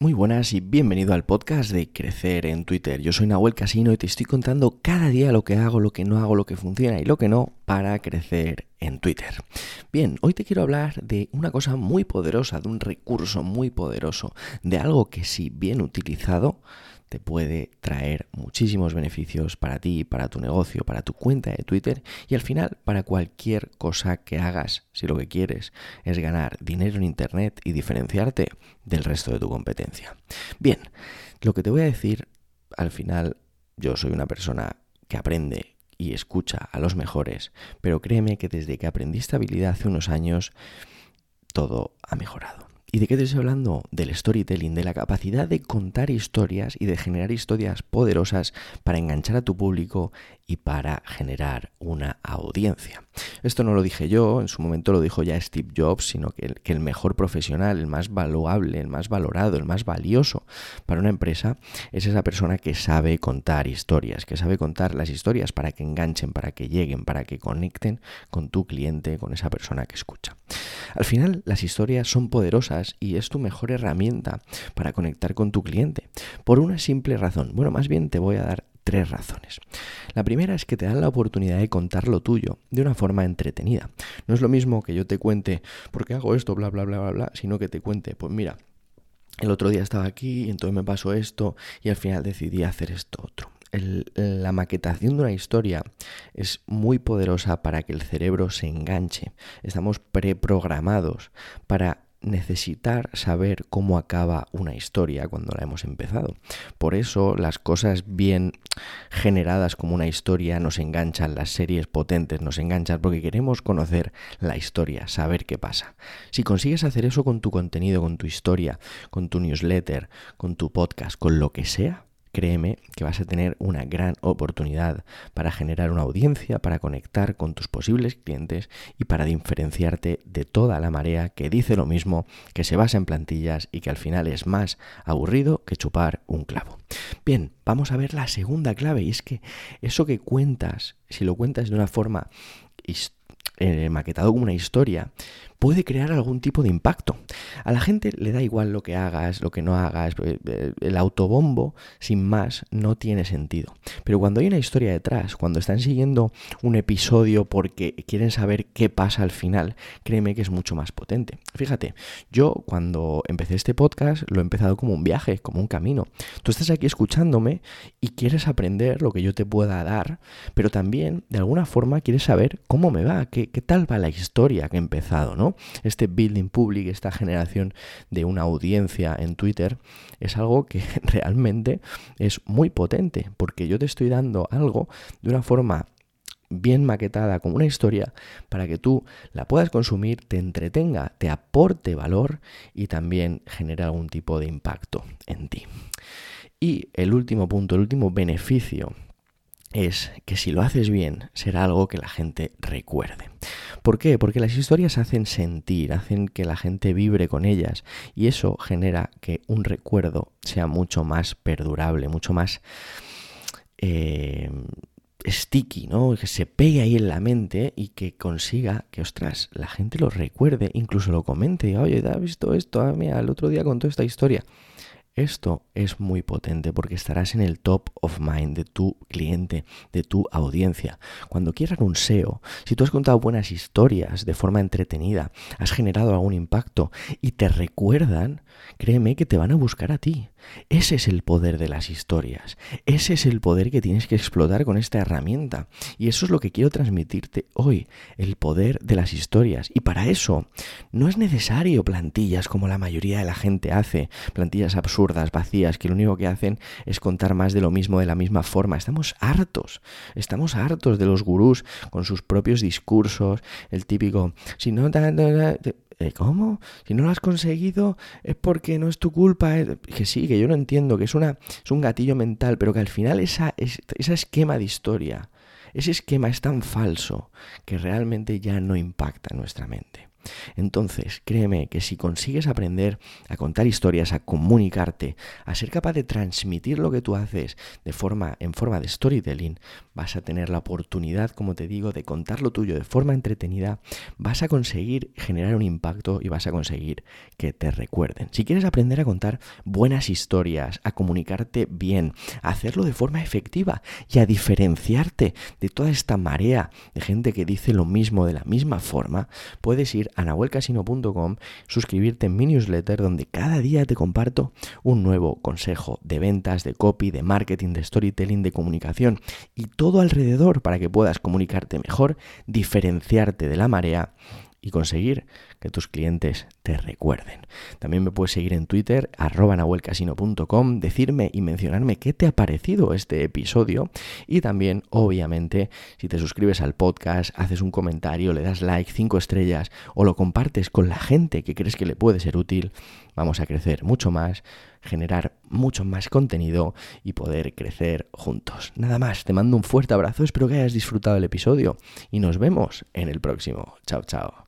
Muy buenas y bienvenido al podcast de Crecer en Twitter. Yo soy Nahuel Casino y te estoy contando cada día lo que hago, lo que no hago, lo que funciona y lo que no para crecer en Twitter. Bien, hoy te quiero hablar de una cosa muy poderosa, de un recurso muy poderoso, de algo que si bien utilizado te puede traer muchísimos beneficios para ti, para tu negocio, para tu cuenta de Twitter y al final para cualquier cosa que hagas, si lo que quieres es ganar dinero en Internet y diferenciarte del resto de tu competencia. Bien, lo que te voy a decir, al final yo soy una persona que aprende y escucha a los mejores, pero créeme que desde que aprendí esta habilidad hace unos años, todo ha mejorado. ¿Y de qué te estoy hablando? Del storytelling, de la capacidad de contar historias y de generar historias poderosas para enganchar a tu público y para generar una audiencia. Esto no lo dije yo, en su momento lo dijo ya Steve Jobs, sino que el, mejor profesional, el más valuable, el más valorado, el más valioso para una empresa es esa persona que sabe contar historias, que sabe contar las historias para que enganchen, para que lleguen, para que conecten con tu cliente, con esa persona que escucha. Al final, las historias son poderosas y es tu mejor herramienta para conectar con tu cliente. Por una simple razón. Bueno, más bien te voy a dar tres razones. La primera es que te dan la oportunidad de contar lo tuyo de una forma entretenida. No es lo mismo que yo te cuente por qué hago esto, bla, bla, bla, bla, bla, sino que te cuente, pues mira, el otro día estaba aquí y entonces me pasó esto y al final decidí hacer esto otro la maquetación de una historia es muy poderosa para que el cerebro se enganche. Estamos preprogramados para necesitar saber cómo acaba una historia cuando la hemos empezado. Por eso las cosas bien generadas como una historia nos enganchan, las series potentes nos enganchan porque queremos conocer la historia, saber qué pasa. Si consigues hacer eso con tu contenido, con tu historia, con tu newsletter, con tu podcast, con lo que sea, créeme que vas a tener una gran oportunidad para generar una audiencia, para conectar con tus posibles clientes y para diferenciarte de toda la marea que dice lo mismo, que se basa en plantillas y que al final es más aburrido que chupar un clavo. Bien, vamos a ver la segunda clave y es que eso que cuentas, si lo cuentas de una forma eh, maquetado como una historia, puede crear algún tipo de impacto. A la gente le da igual lo que hagas, lo que no hagas, eh, eh, el autobombo, sin más, no tiene sentido. Pero cuando hay una historia detrás, cuando están siguiendo un episodio porque quieren saber qué pasa al final, créeme que es mucho más potente. Fíjate, yo cuando empecé este podcast lo he empezado como un viaje, como un camino. Tú estás aquí escuchándome y quieres aprender lo que yo te pueda dar, pero también de alguna forma quieres saber cómo me va, qué, qué tal va la historia que he empezado, ¿no? Este building public, esta generación de una audiencia en Twitter, es algo que realmente es muy potente, porque yo te estoy dando algo de una forma bien maquetada como una historia para que tú la puedas consumir, te entretenga, te aporte valor y también genere algún tipo de impacto en ti. Y el último punto, el último beneficio es que si lo haces bien será algo que la gente recuerde. ¿Por qué? Porque las historias hacen sentir, hacen que la gente vibre con ellas y eso genera que un recuerdo sea mucho más perdurable, mucho más eh, sticky, ¿no? Que se pegue ahí en la mente y que consiga que, ostras, la gente lo recuerde, incluso lo comente, oye, ¿has visto esto? Ah, mira, el otro día contó esta historia. Esto es muy potente porque estarás en el top of mind de tu cliente, de tu audiencia. Cuando quieran un SEO, si tú has contado buenas historias de forma entretenida, has generado algún impacto y te recuerdan, créeme que te van a buscar a ti. Ese es el poder de las historias. Ese es el poder que tienes que explotar con esta herramienta. Y eso es lo que quiero transmitirte hoy, el poder de las historias. Y para eso no es necesario plantillas como la mayoría de la gente hace, plantillas absurdas vacías, que lo único que hacen es contar más de lo mismo de la misma forma. Estamos hartos, estamos hartos de los gurús con sus propios discursos, el típico, si no... Eh, ¿Cómo? Si no lo has conseguido es porque no es tu culpa. Que sí, que yo no entiendo, que es, una, es un gatillo mental, pero que al final esa, ese esquema de historia, ese esquema es tan falso que realmente ya no impacta nuestra mente. Entonces, créeme que si consigues aprender a contar historias, a comunicarte, a ser capaz de transmitir lo que tú haces de forma en forma de storytelling, vas a tener la oportunidad, como te digo, de contar lo tuyo de forma entretenida, vas a conseguir generar un impacto y vas a conseguir que te recuerden. Si quieres aprender a contar buenas historias, a comunicarte bien, a hacerlo de forma efectiva y a diferenciarte de toda esta marea de gente que dice lo mismo de la misma forma, puedes a nahuelcasino.com, suscribirte en mi newsletter donde cada día te comparto un nuevo consejo de ventas, de copy, de marketing, de storytelling, de comunicación y todo alrededor para que puedas comunicarte mejor, diferenciarte de la marea y conseguir que tus clientes te recuerden. También me puedes seguir en Twitter, arroba nahuelcasino.com, decirme y mencionarme qué te ha parecido este episodio y también, obviamente, si te suscribes al podcast, haces un comentario, le das like, cinco estrellas o lo compartes con la gente que crees que le puede ser útil, vamos a crecer mucho más, generar mucho más contenido y poder crecer juntos. Nada más, te mando un fuerte abrazo, espero que hayas disfrutado el episodio y nos vemos en el próximo. Chao, chao.